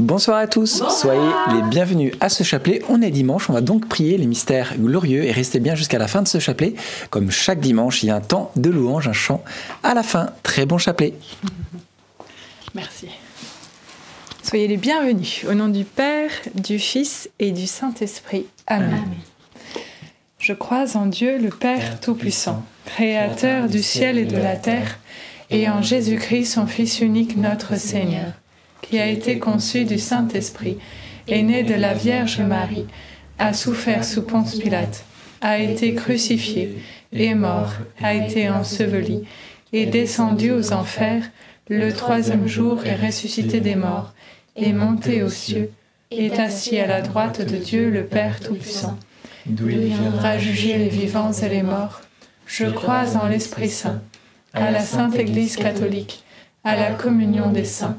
Bonsoir à tous, soyez les bienvenus à ce chapelet. On est dimanche, on va donc prier les mystères glorieux et restez bien jusqu'à la fin de ce chapelet. Comme chaque dimanche, il y a un temps de louange, un chant à la fin. Très bon chapelet. Merci. Soyez les bienvenus au nom du Père, du Fils et du Saint-Esprit. Amen. Je crois en Dieu, le Père Tout-Puissant, Créateur du ciel et de la terre, et en Jésus-Christ, son Fils unique, notre Seigneur qui a été conçu du Saint-Esprit, est né de la Vierge Marie, a souffert sous Ponce Pilate, a été crucifié, est mort, a été enseveli, est descendu aux enfers, le troisième jour est ressuscité des morts, est monté aux cieux, est assis à la droite de Dieu le Père Tout-Puissant, il viendra juger les vivants et les morts. Je crois en l'Esprit Saint, à la Sainte Église catholique, à la communion des saints,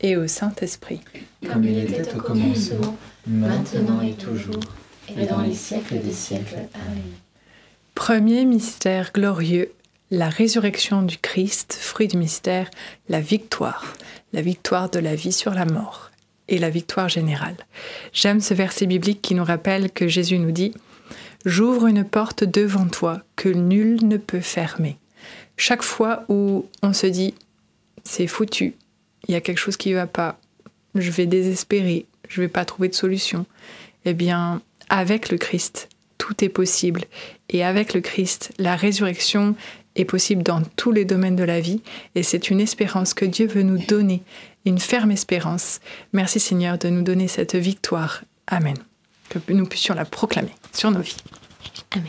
et au Saint-Esprit. Comme il était au commencement, maintenant et toujours, et dans les siècles des siècles. Amen. Premier mystère glorieux, la résurrection du Christ, fruit du mystère, la victoire, la victoire de la vie sur la mort et la victoire générale. J'aime ce verset biblique qui nous rappelle que Jésus nous dit J'ouvre une porte devant toi que nul ne peut fermer. Chaque fois où on se dit c'est foutu, il y a quelque chose qui ne va pas, je vais désespérer, je ne vais pas trouver de solution, eh bien, avec le Christ, tout est possible. Et avec le Christ, la résurrection est possible dans tous les domaines de la vie. Et c'est une espérance que Dieu veut nous donner, une ferme espérance. Merci Seigneur de nous donner cette victoire. Amen. Que nous puissions la proclamer sur nos vies. Amen.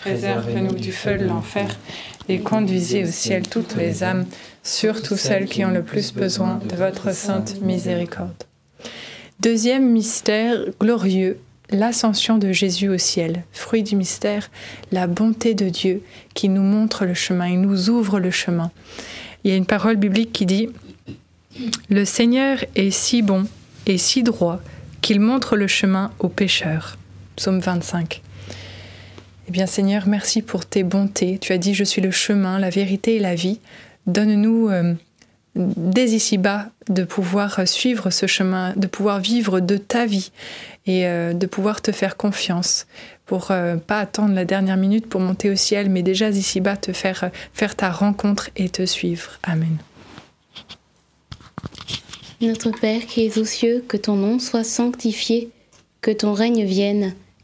Préservez-nous du feu de l'enfer et conduisez au ciel toutes les âmes, surtout celles qui ont le plus besoin de votre sainte miséricorde. Deuxième mystère glorieux, l'ascension de Jésus au ciel. Fruit du mystère, la bonté de Dieu qui nous montre le chemin, il nous ouvre le chemin. Il y a une parole biblique qui dit Le Seigneur est si bon et si droit qu'il montre le chemin aux pécheurs. Psaume 25. Eh bien Seigneur, merci pour tes bontés. Tu as dit, je suis le chemin, la vérité et la vie. Donne-nous euh, dès ici-bas de pouvoir suivre ce chemin, de pouvoir vivre de ta vie et euh, de pouvoir te faire confiance pour euh, pas attendre la dernière minute pour monter au ciel, mais déjà ici-bas te faire, faire ta rencontre et te suivre. Amen. Notre Père qui es aux cieux, que ton nom soit sanctifié, que ton règne vienne,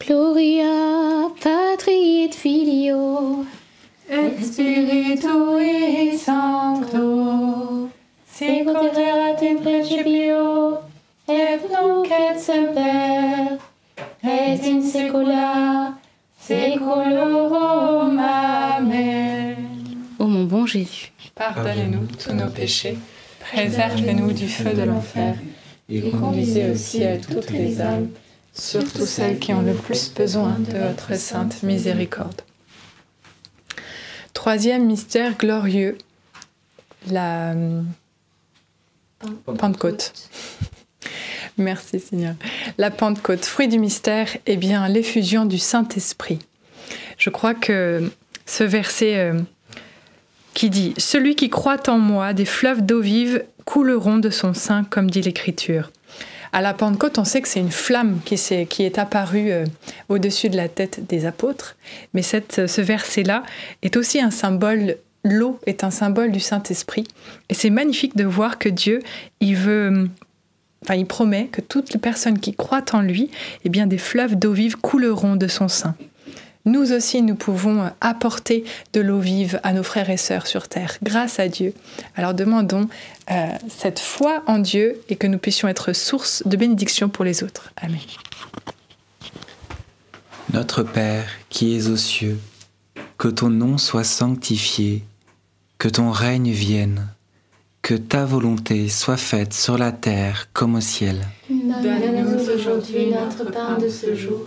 Gloria patri et filio Et Spiritui Sancto, Sequoterat in principio, et nunc et semper, et in saecula saeculorum. Amen. Ô mon bon Jésus, pardonnez-nous tous nos péchés, préservez-nous du feu de l'enfer, et conduisez au ciel toutes les âmes, surtout celles qui ont le plus besoin de votre sainte miséricorde. Troisième mystère glorieux, la Pentecôte. Merci Seigneur. La Pentecôte, fruit du mystère, est bien l'effusion du Saint-Esprit. Je crois que ce verset euh, qui dit Celui qui croit en moi, des fleuves d'eau vive couleront de son sein, comme dit l'Écriture. À la Pentecôte, on sait que c'est une flamme qui, est, qui est apparue euh, au-dessus de la tête des apôtres, mais cette, ce verset-là est aussi un symbole, l'eau est un symbole du Saint-Esprit, et c'est magnifique de voir que Dieu, il veut, enfin, il promet que toutes les personnes qui croient en lui, eh bien, des fleuves d'eau vive couleront de son sein. Nous aussi, nous pouvons apporter de l'eau vive à nos frères et sœurs sur terre, grâce à Dieu. Alors demandons euh, cette foi en Dieu et que nous puissions être source de bénédiction pour les autres. Amen. Notre Père qui es aux cieux, que ton nom soit sanctifié, que ton règne vienne, que ta volonté soit faite sur la terre comme au ciel. Donne-nous aujourd'hui notre pain de ce jour.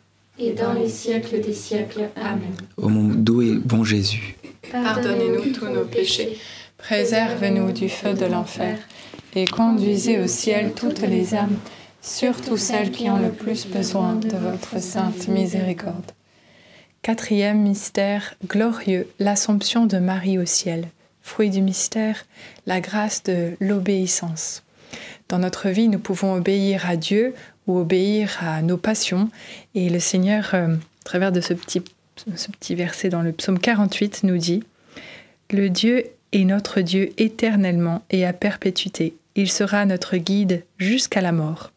et dans les siècles des siècles. Amen. Ô mon doux et bon Jésus, Pardonnez-nous tous nos péchés, préservez-nous du feu de l'enfer, et conduisez au ciel toutes les âmes, surtout celles qui ont le plus besoin de votre sainte miséricorde. Quatrième mystère glorieux, l'Assomption de Marie au ciel. Fruit du mystère, la grâce de l'obéissance. Dans notre vie, nous pouvons obéir à Dieu obéir à nos passions. Et le Seigneur, euh, travers de ce petit, ce petit verset dans le psaume 48, nous dit Le Dieu est notre Dieu éternellement et à perpétuité. Il sera notre guide jusqu'à la mort.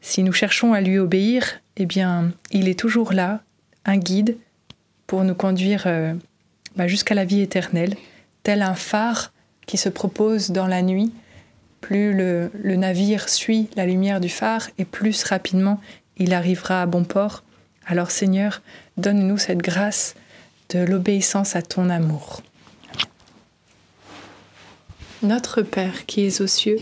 Si nous cherchons à lui obéir, eh bien, il est toujours là, un guide pour nous conduire euh, bah, jusqu'à la vie éternelle, tel un phare qui se propose dans la nuit. Plus le, navire suit la lumière du phare et plus rapidement il arrivera à bon port. Alors Seigneur, donne-nous cette grâce de l'obéissance à ton amour. Notre Père qui es aux cieux,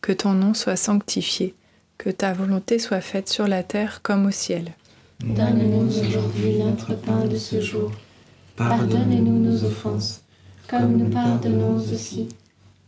que ton nom soit sanctifié, que ta volonté soit faite sur la terre comme au ciel. Donne-nous aujourd'hui notre pain de ce jour. Pardonne-nous nos offenses, comme nous pardonnons aussi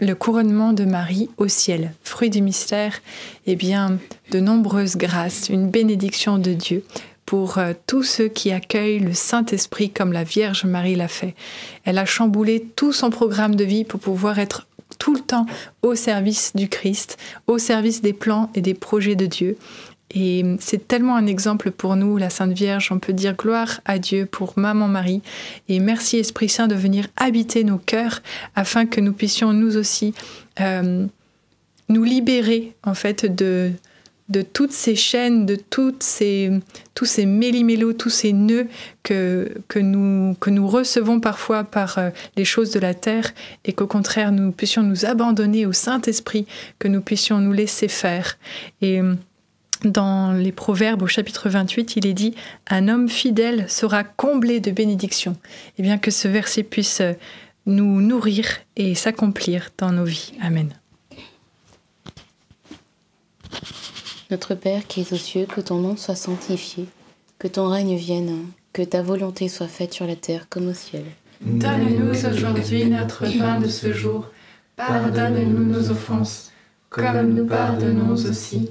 le couronnement de Marie au ciel. Fruit du mystère, eh bien, de nombreuses grâces, une bénédiction de Dieu pour euh, tous ceux qui accueillent le Saint-Esprit comme la Vierge Marie l'a fait. Elle a chamboulé tout son programme de vie pour pouvoir être tout le temps au service du Christ, au service des plans et des projets de Dieu. Et c'est tellement un exemple pour nous, la Sainte Vierge. On peut dire gloire à Dieu pour Maman Marie. Et merci Esprit Saint de venir habiter nos cœurs afin que nous puissions nous aussi euh, nous libérer en fait de, toutes ces chaînes, de toutes ces, tous ces méli-mélos, tous ces nœuds que, que, nous, que nous recevons parfois par euh, les choses de la terre et qu'au contraire nous puissions nous abandonner au Saint-Esprit, que nous puissions nous laisser faire. Et dans les Proverbes au chapitre 28, il est dit Un homme fidèle sera comblé de bénédictions. Et bien que ce verset puisse nous nourrir et s'accomplir dans nos vies. Amen. Notre Père qui es aux cieux, que ton nom soit sanctifié, que ton règne vienne, que ta volonté soit faite sur la terre comme au ciel. Donne-nous aujourd'hui notre pain de ce jour. Pardonne-nous nos offenses, comme nous pardonnons aussi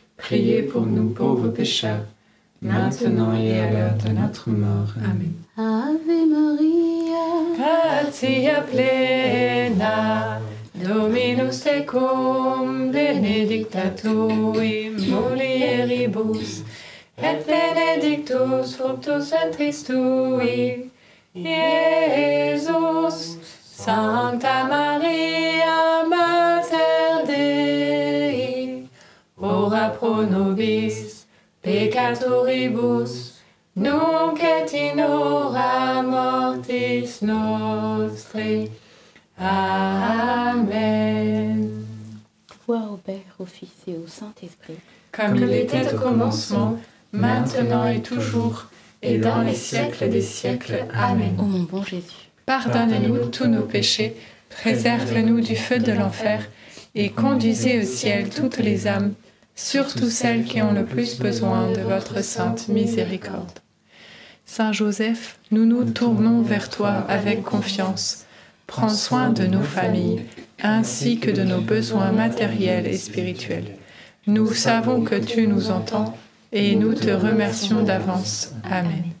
Priez pour nous pauvres pécheurs, maintenant et à l'heure de notre mort. Amen. Ave Maria, Gratia plena, Dominus tecum, benedicta tui mulieribus, et benedictus fructus ventris tui, Iesus. Sancta Maria, Mater pro nobis peccatoribus, nunc et in hora mortis nostre. Amen. gloire au Père, au Fils et au Saint-Esprit. Comme il était au commencement, maintenant et toujours, et dans les siècles des siècles. Amen. Ô mon bon Jésus, Pardonne-nous tous nos péchés, préserve-nous du feu de l'enfer, et conduisez au ciel toutes les âmes, surtout celles qui ont le plus besoin de votre sainte miséricorde. Saint Joseph, nous nous tournons vers toi avec confiance. Prends soin de nos familles, ainsi que de nos besoins matériels et spirituels. Nous savons que tu nous entends, et nous te remercions d'avance. Amen.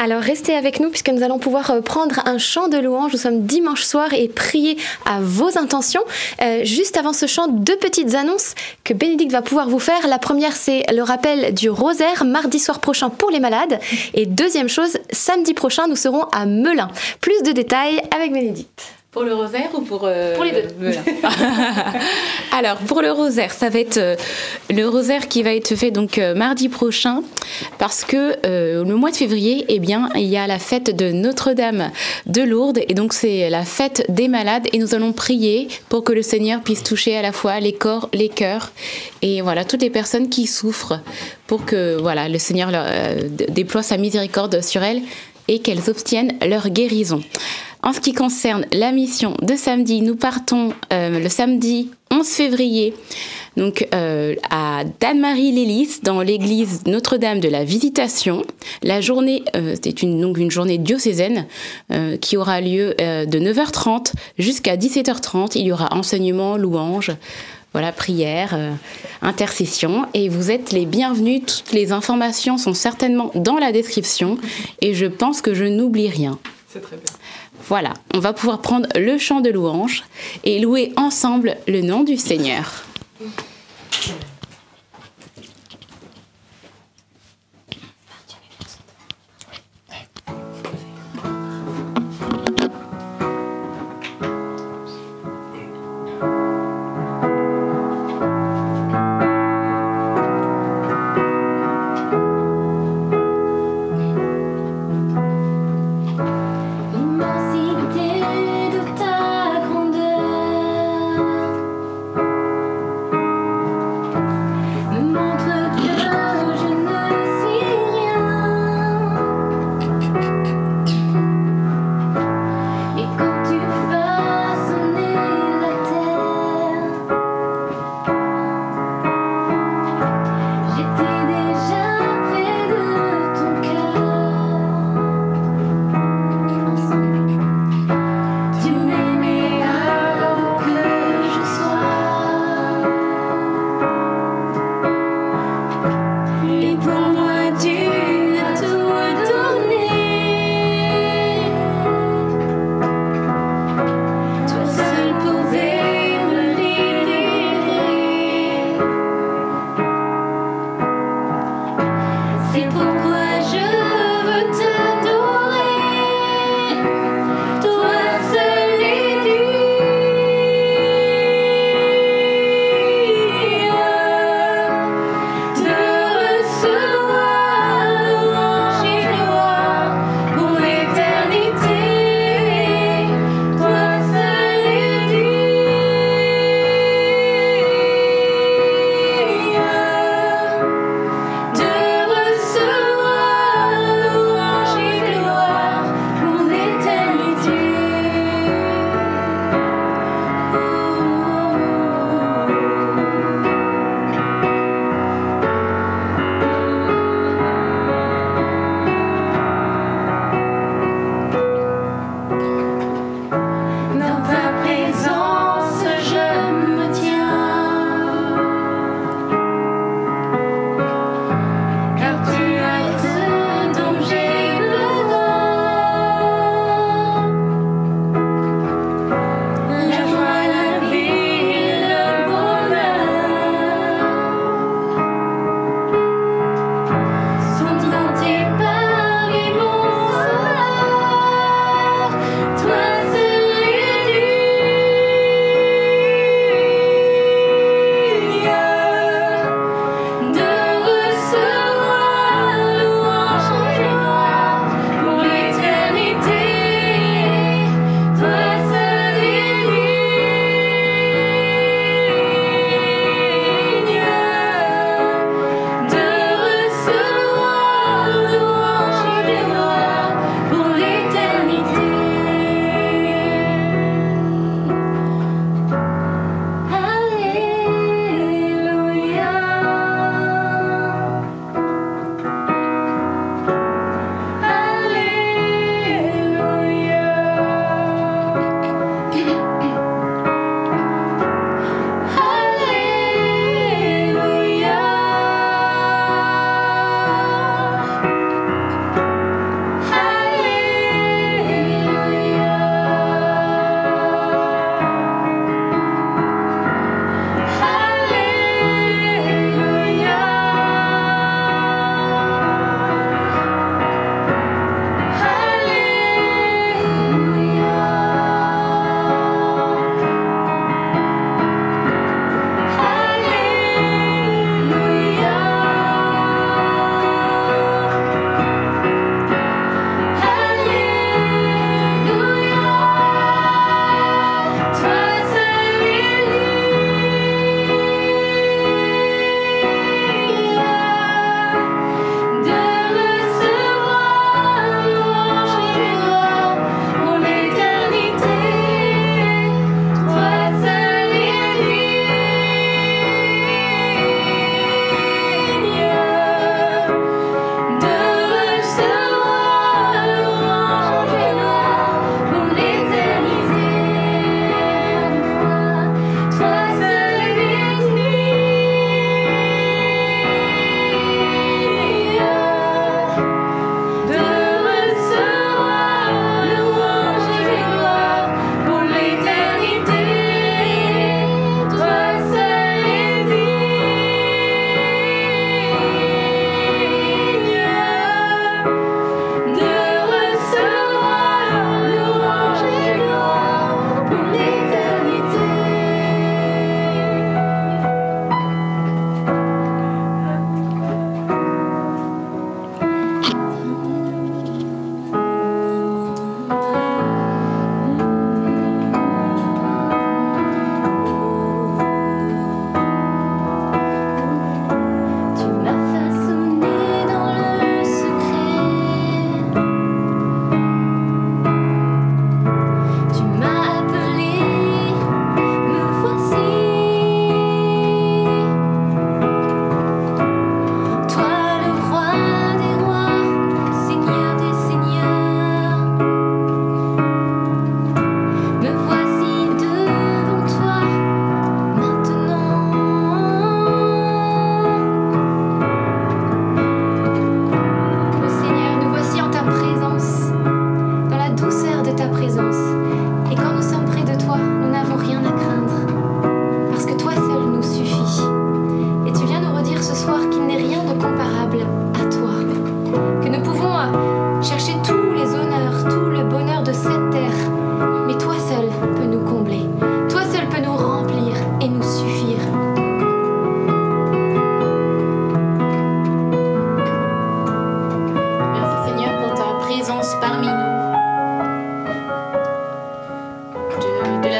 Alors restez avec nous puisque nous allons pouvoir euh, prendre un chant de louange. Nous sommes dimanche soir et prier à vos intentions. Euh, juste avant ce chant, deux petites annonces que Bénédicte va pouvoir vous faire. La première, c'est le rappel du rosaire mardi soir prochain pour les malades. Et deuxième chose, samedi prochain, nous serons à Melun. Plus de détails avec Bénédicte. Pour le rosaire ou pour... euh, Pour les deux. Alors, pour le rosaire, ça va être euh, le rosaire qui va être fait donc euh, mardi prochain parce que euh, le mois de février, eh bien, il y a la fête de Notre-Dame de Lourdes et donc c'est la fête des malades et nous allons prier pour que le Seigneur puisse toucher à la fois les corps, les cœurs et voilà toutes les personnes qui souffrent pour que voilà le Seigneur leur, euh, déploie sa miséricorde sur elles et qu'elles obtiennent leur guérison. En ce qui concerne la mission de samedi, nous partons euh, le samedi 11 février donc euh, à Danemarie-Lélis dans l'église Notre-Dame de la Visitation. La journée, euh, c'est une, donc une journée diocésaine euh, qui aura lieu euh, de 9h30 jusqu'à 17h30. Il y aura enseignement, louange, voilà, prière, intercession. Et vous êtes les bienvenus. Toutes les informations sont certainement dans la description. Et je pense que je n'oublie rien. C'est très bien. Voilà, on va pouvoir prendre le chant de louange et louer ensemble le nom du Seigneur.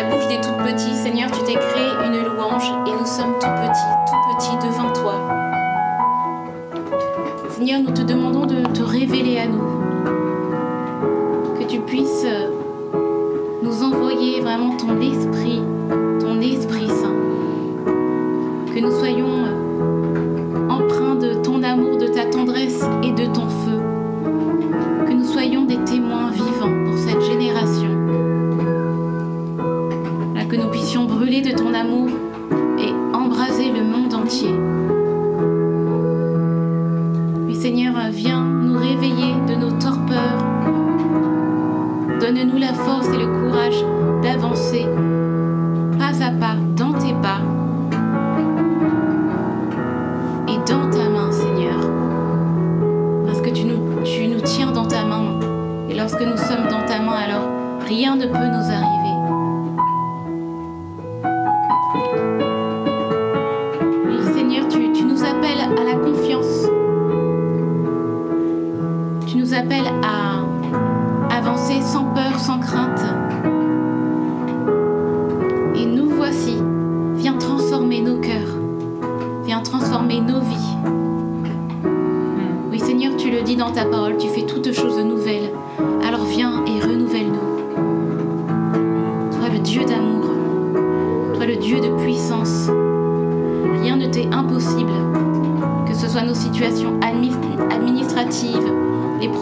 la bouche des tout petits, Seigneur, tu t'es créé une louange et nous sommes tout petits, tout petits devant toi. Seigneur, nous te demandons de te révéler à nous, que tu puisses euh, nous envoyer vraiment ton esprit, ton esprit saint, que nous soyons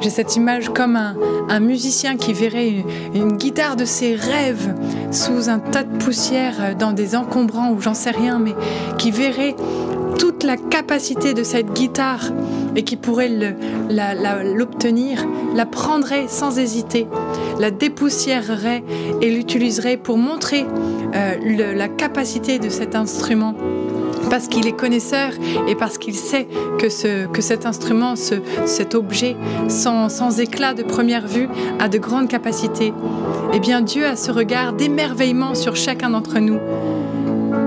J'ai cette image comme un, musicien qui verrait une, guitare de ses rêves sous un tas de poussière dans des encombrants ou j'en sais rien, mais qui verrait toute la capacité de cette guitare et qui pourrait l'obtenir, la, prendrait sans hésiter, la dépoussiérerait et l'utiliserait pour montrer euh, la capacité de cet instrument parce qu'il est connaisseur et parce qu'il sait que, ce, que cet instrument, ce, cet objet, sans, sans éclat de première vue, a de grandes capacités. Eh bien, Dieu a ce regard d'émerveillement sur chacun d'entre nous.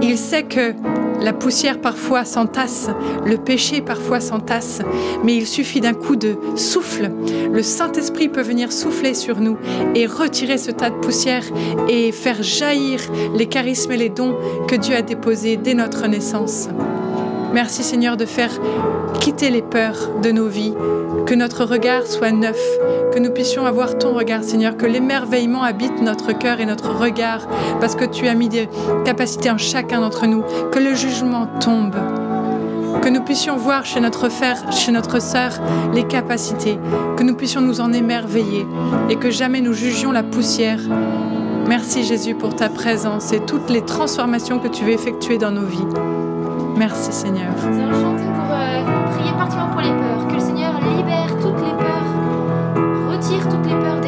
Il sait que la poussière parfois s'entasse, le péché parfois s'entasse, mais il suffit d'un coup de souffle. Le Saint-Esprit peut venir souffler sur nous et retirer ce tas de poussière et faire jaillir les charismes et les dons que Dieu a déposés dès notre naissance. Merci Seigneur de faire quitter les peurs de nos vies, que notre regard soit neuf, que nous puissions avoir ton regard Seigneur, que l'émerveillement habite notre cœur et notre regard, parce que tu as mis des capacités en chacun d'entre nous, que le jugement tombe, que nous puissions voir chez notre frère, chez notre sœur, les capacités, que nous puissions nous en émerveiller et que jamais nous jugions la poussière. Merci Jésus pour ta présence et toutes les transformations que tu veux effectuer dans nos vies. Merci Seigneur. Nous allons chanter pour euh, prier particulièrement pour les peurs. Que le Seigneur libère toutes les peurs, retire toutes les peurs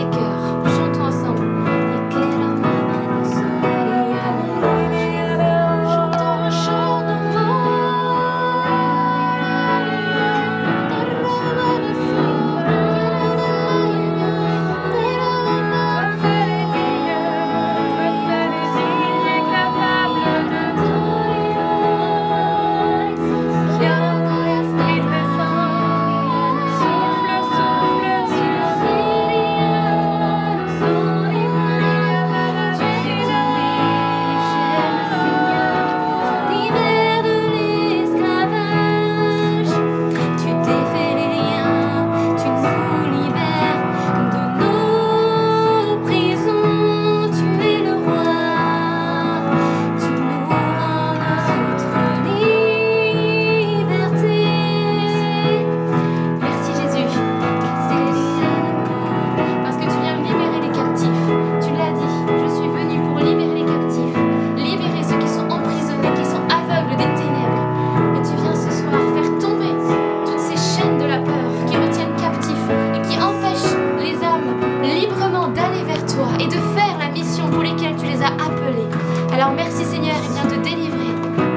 et de faire la mission pour laquelle tu les as appelés. Alors merci Seigneur et bien te délivrer.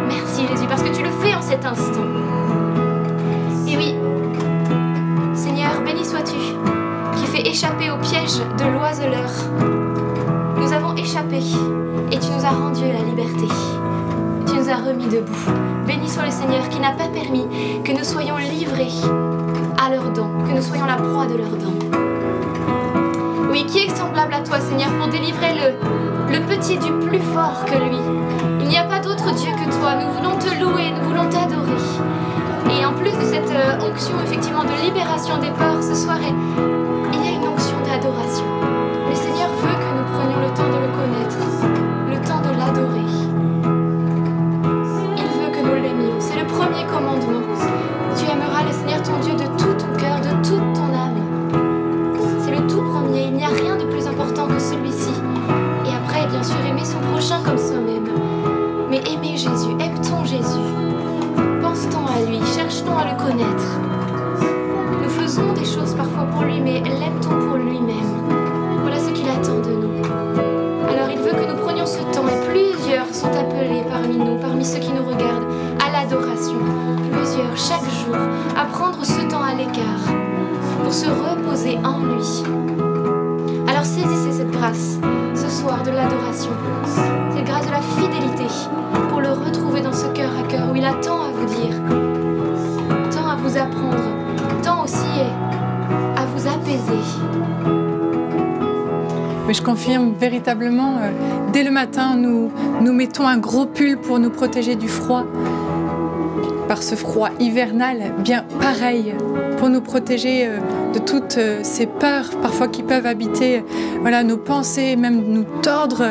Merci Jésus parce que tu le fais en cet instant. Et oui, Seigneur, béni sois-tu qui fait échapper au piège de l'oiseleur. Nous avons échappé et tu nous as rendu la liberté. Tu nous as remis debout. Béni soit le Seigneur qui n'a pas permis que nous soyons livrés à leurs dents, que nous soyons la proie de leurs dents. Oui, qui est semblable à toi, Seigneur, pour délivrer le, le petit du plus fort que lui Il n'y a pas d'autre Dieu que toi. Nous voulons te louer, nous voulons t'adorer. Et en plus de cette euh, onction, effectivement, de libération des peurs ce soir, il y a une onction d'adoration. Le Seigneur veut que nous prenions le temps de le connaître, le temps de l'adorer. Il veut que nous l'aimions. C'est le premier commandement. Tu aimeras le Seigneur ton Dieu de prochain comme soi-même. À vous apaiser. Mais je confirme véritablement, euh, dès le matin, nous, nous mettons un gros pull pour nous protéger du froid. Par ce froid hivernal, bien pareil, pour nous protéger euh, de toutes euh, ces peurs parfois qui peuvent habiter voilà, nos pensées, même nous tordre,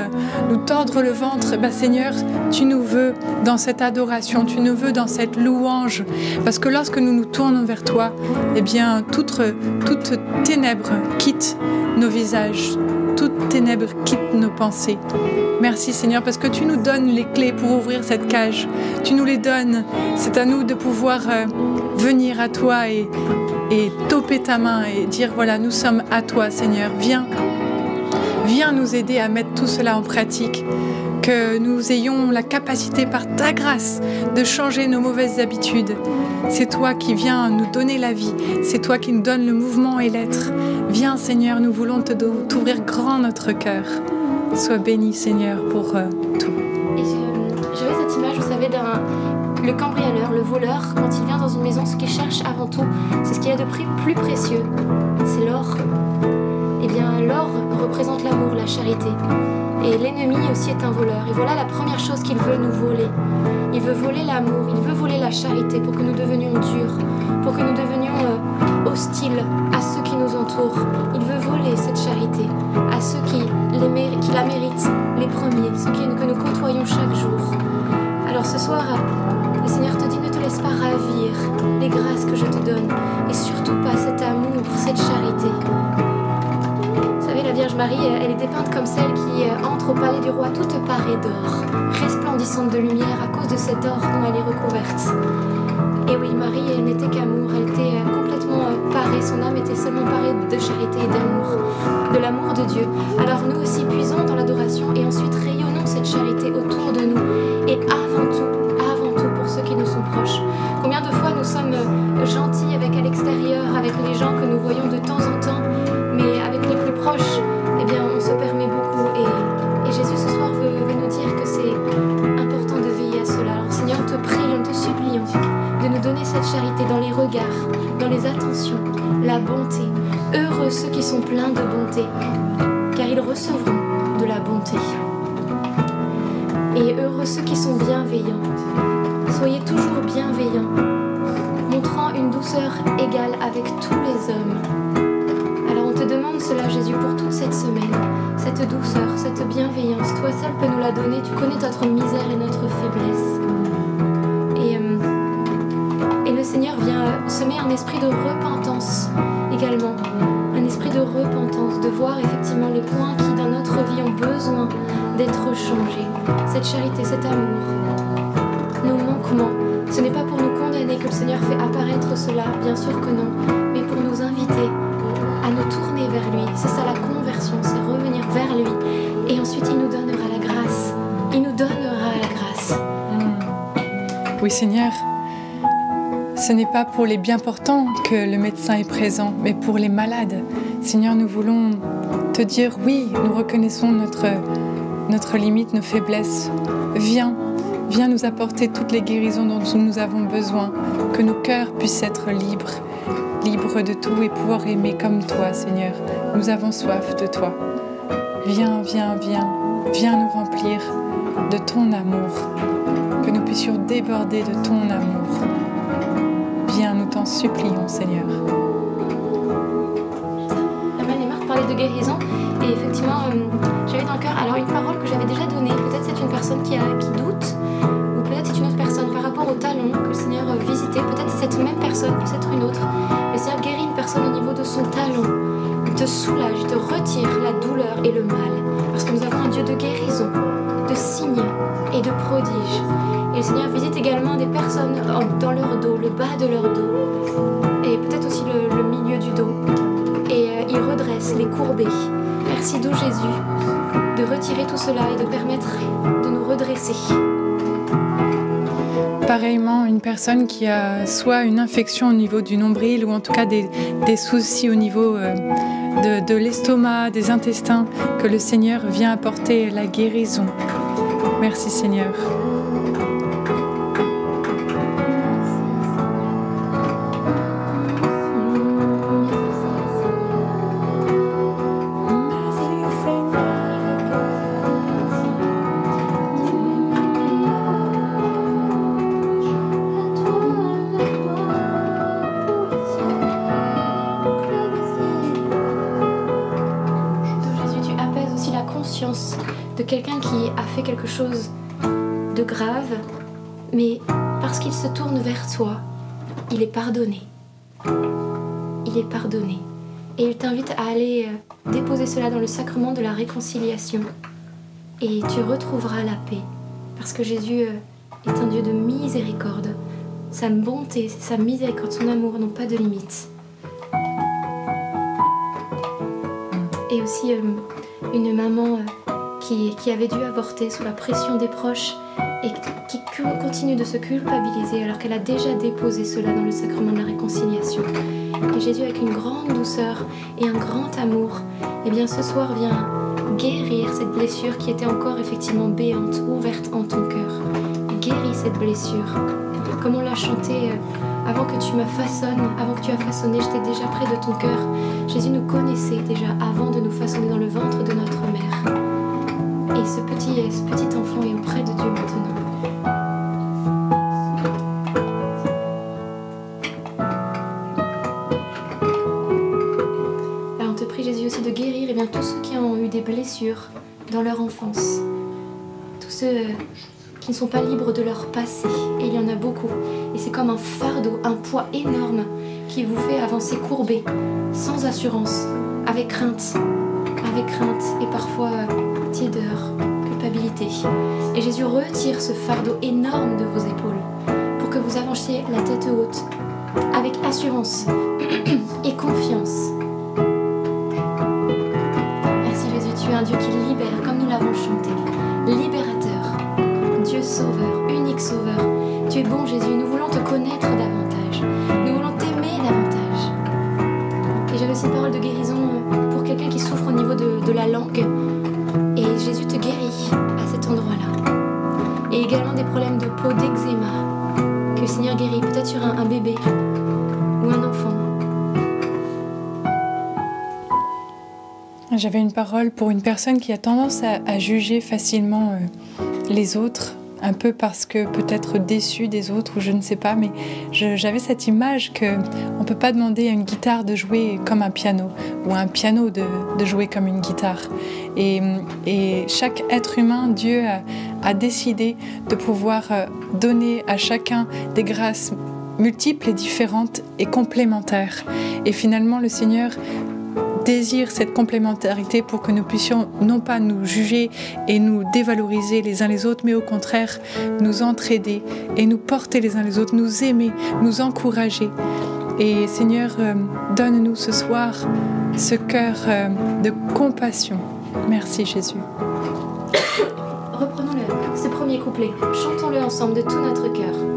nous tordre le ventre. Bah, Seigneur, tu nous veux dans cette adoration, tu nous veux dans cette louange. Parce que lorsque nous nous tournons vers toi, eh bien, toute, toute ténèbres quitte nos visages, toute ténèbres quitte nos pensées. Merci Seigneur parce que tu nous donnes les clés pour ouvrir cette cage. Tu nous les donnes. C'est à nous de pouvoir euh, venir à toi et, et toper ta main et dire voilà, nous sommes à toi Seigneur. Viens. Viens nous aider à mettre tout cela en pratique. Que nous ayons la capacité par ta grâce de changer nos mauvaises habitudes. C'est toi qui viens nous donner la vie. C'est toi qui nous donne le mouvement et l'être. Viens Seigneur, nous voulons te t'ouvrir grand notre cœur. Sois béni Seigneur pour euh, tout. Et je, cette image, vous savez, d'un le cambrioleur, le voleur, quand il vient dans une maison, ce qu'il cherche avant tout, c'est ce qu'il y a de plus, plus précieux, c'est l'or. Eh bien, l'or représente l'amour, la charité. Et l'ennemi aussi est un voleur. Et voilà la première chose qu'il veut nous voler. Il veut voler l'amour, il veut voler la charité pour que nous devenions durs, pour que nous devenions euh, hostiles à ceux qui nous entourent. Il veut voler cette charité à ceux qui, qui la méritent, les premiers, ceux que nous côtoyons chaque jour. Alors ce soir, surtout pas cet amour, cette charité. Vous savez, la Vierge Marie, elle elle est dépeinte comme celle qui euh, entre au palais du roi toute parée d'or, resplendissante de lumière à cause de cet or dont elle est recouverte. Et oui, Marie, elle n'était qu'amour, elle était euh, complètement euh, parée, son âme était seulement parée de charité et d'amour, de l'amour de Dieu. Alors nous aussi puisons dans l'adoration et ensuite rayonnons cette charité autour de nous et avant tout, avant tout pour ceux qui nous sont proches. Combien de fois nous sommes euh, gentils avec à l'extérieur, avec les gens que nous voyons de temps en temps, mais avec les plus proches, eh bien on se permet beaucoup. Et, Jésus ce soir veut, nous dire que c'est important de veiller à cela. Alors Seigneur, nous te prions, te supplions de nous donner cette charité dans les regards, dans les attentions, la bonté. Heureux ceux qui sont pleins de bonté, car ils recevront de la bonté. Et heureux ceux qui sont bienveillants. Peux nous la donner. Tu connais notre misère et notre faiblesse. Et, euh, et le Seigneur vient euh, semer un esprit de repentance également. Un esprit de repentance, de voir effectivement les points qui dans notre vie ont besoin d'être changés. Cette charité, cet amour, nos manquements. Ce n'est pas pour nous condamner que le Seigneur fait apparaître cela, bien sûr que non, mais pour nous inviter à nous tourner vers lui. C'est ça la conversion, c'est revenir vers lui. Oui Seigneur, Ce n'est pas pour les bien portants que le médecin est présent, mais pour les malades. Seigneur, nous voulons te dire oui, nous reconnaissons notre, notre limite, nos faiblesses. Viens, viens nous apporter toutes les guérisons dont nous avons besoin, que nos cœurs puissent être libres, libres de tout et pouvoir aimer comme toi, Seigneur. Nous avons soif de toi. Viens, viens, viens, viens nous remplir de ton amour, puissions déborder de ton amour. Viens, nous t'en supplions, Seigneur. Amen et Marc parlait de guérison et effectivement, euh, j'avais dans le cœur alors une parole que j'avais déjà donnée. Peut-être c'est une personne qui, a, qui doute ou peut-être c'est une autre personne par rapport au talon que le Seigneur euh, visitait. Peut-être cette même personne, peut-être une autre. Le Seigneur guérit une personne au niveau de son talon. Il te soulage, il te retire la douleur et le mal parce que nous avons un Dieu de guérison, de signes et de prodiges. Et le Seigneur visite également des personnes dans leur dos, le bas de leur dos, et peut-être aussi le, milieu du dos. Et euh, il redresse les courbés. Merci d'où Jésus de retirer tout cela et de permettre de nous redresser. Pareillement, une personne qui a soit une infection au niveau du nombril ou en tout cas des, soucis au niveau euh, de l'estomac, des intestins, que le Seigneur vient apporter la guérison. Merci Seigneur. Grave, mais parce qu'il se tourne vers toi, il est pardonné. Il est pardonné. Et il t'invite à aller déposer cela dans le sacrement de la réconciliation. Et tu retrouveras la paix. Parce que Jésus est un Dieu de miséricorde. Sa bonté, sa miséricorde, son amour n'ont pas de limite. Et aussi une maman qui, avait dû avorter sous la pression des proches et qui continue de se culpabiliser alors qu'elle a déjà déposé cela dans le sacrement de la réconciliation. Et Jésus, avec une grande douceur et un grand amour, eh bien ce soir vient guérir cette blessure qui était encore effectivement béante, ouverte en ton cœur. Guéris cette blessure. Comme on l'a chanté avant que tu me façonnes, avant que tu as façonné, j'étais déjà près de ton cœur. Jésus nous connaissait déjà avant de nous façonner dans le ventre de notre mère. Et ce petit, ce petit enfant est auprès de Dieu maintenant. Alors on te prie Jésus aussi de guérir et bien, tous ceux qui ont eu des blessures dans leur enfance, tous ceux qui ne sont pas libres de leur passé, et il y en a beaucoup. Et c'est comme un fardeau, un poids énorme qui vous fait avancer courbé, sans assurance, avec crainte, avec crainte et parfois tiédeur, culpabilité. Et Jésus retire ce fardeau énorme de vos épaules pour que vous avanciez la tête haute, avec assurance et confiance. Merci Jésus, tu es un Dieu qui libère, comme nous l'avons chanté. Libérateur, Dieu sauveur, unique sauveur. Tu es bon Jésus, nous voulons J'avais une parole pour une personne qui a tendance à, juger facilement euh, les autres, un peu parce que peut-être déçu des autres ou je ne sais pas, mais j'avais cette image que on peut pas demander à une guitare de jouer comme un piano ou à un piano de, jouer comme une guitare. Et, et, chaque être humain, Dieu a, a décidé de pouvoir euh, donner à chacun des grâces multiples et différentes et complémentaires. Et finalement, le Seigneur désire cette complémentarité pour que nous puissions non pas nous juger et nous dévaloriser les uns les autres, mais au contraire nous entraider et nous porter les uns les autres, nous aimer, nous encourager. Et Seigneur, euh, donne-nous ce soir ce cœur euh, de compassion. Merci Jésus. Reprenons -le, ce premier couplet. Chantons-le ensemble de tout notre cœur.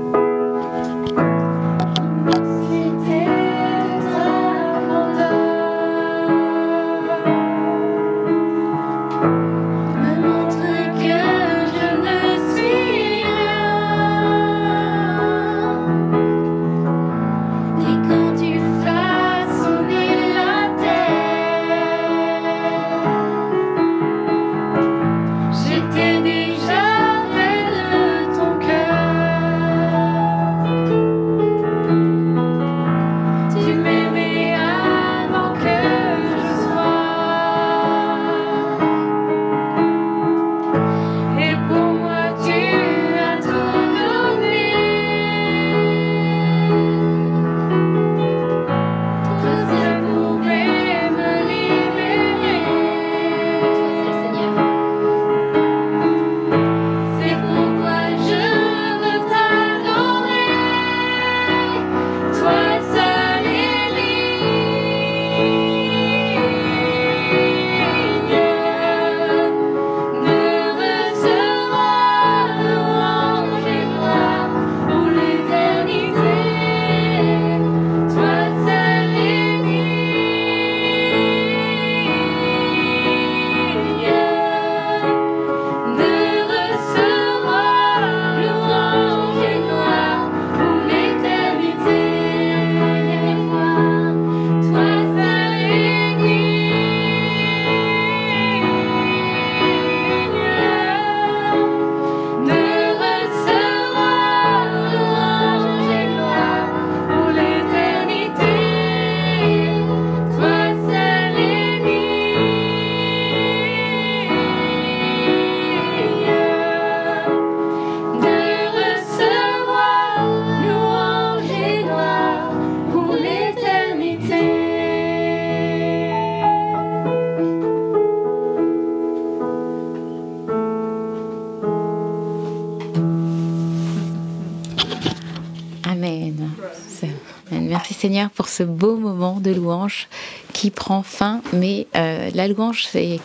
Ce beau moment de louange qui prend fin. Mais euh, la louange, c'est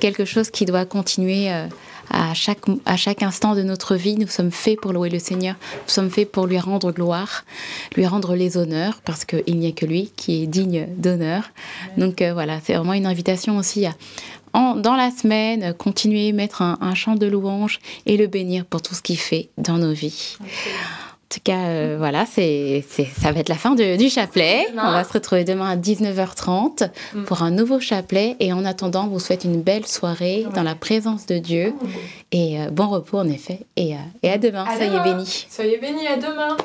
quelque chose qui doit continuer. Euh, à chaque, à chaque instant de notre vie, nous sommes faits pour louer le Seigneur, nous sommes faits pour lui rendre gloire, lui rendre les honneurs, parce qu'il n'y a que lui qui est digne d'honneur. Donc euh, voilà, c'est vraiment une invitation aussi à, dans la semaine, continuer à mettre un, chant de louange et le bénir pour tout ce qu'il fait dans nos vies. En tout cas, euh, voilà, c'est, ça va être la fin du chapelet. On va se retrouver demain à 19h30 mm. pour un nouveau chapelet. Et en attendant, vous souhaite une belle soirée dans la présence de Dieu. Et euh, bon repos, en effet. Et, euh, et à demain. Soyez bénis. Soyez bénis. À demain.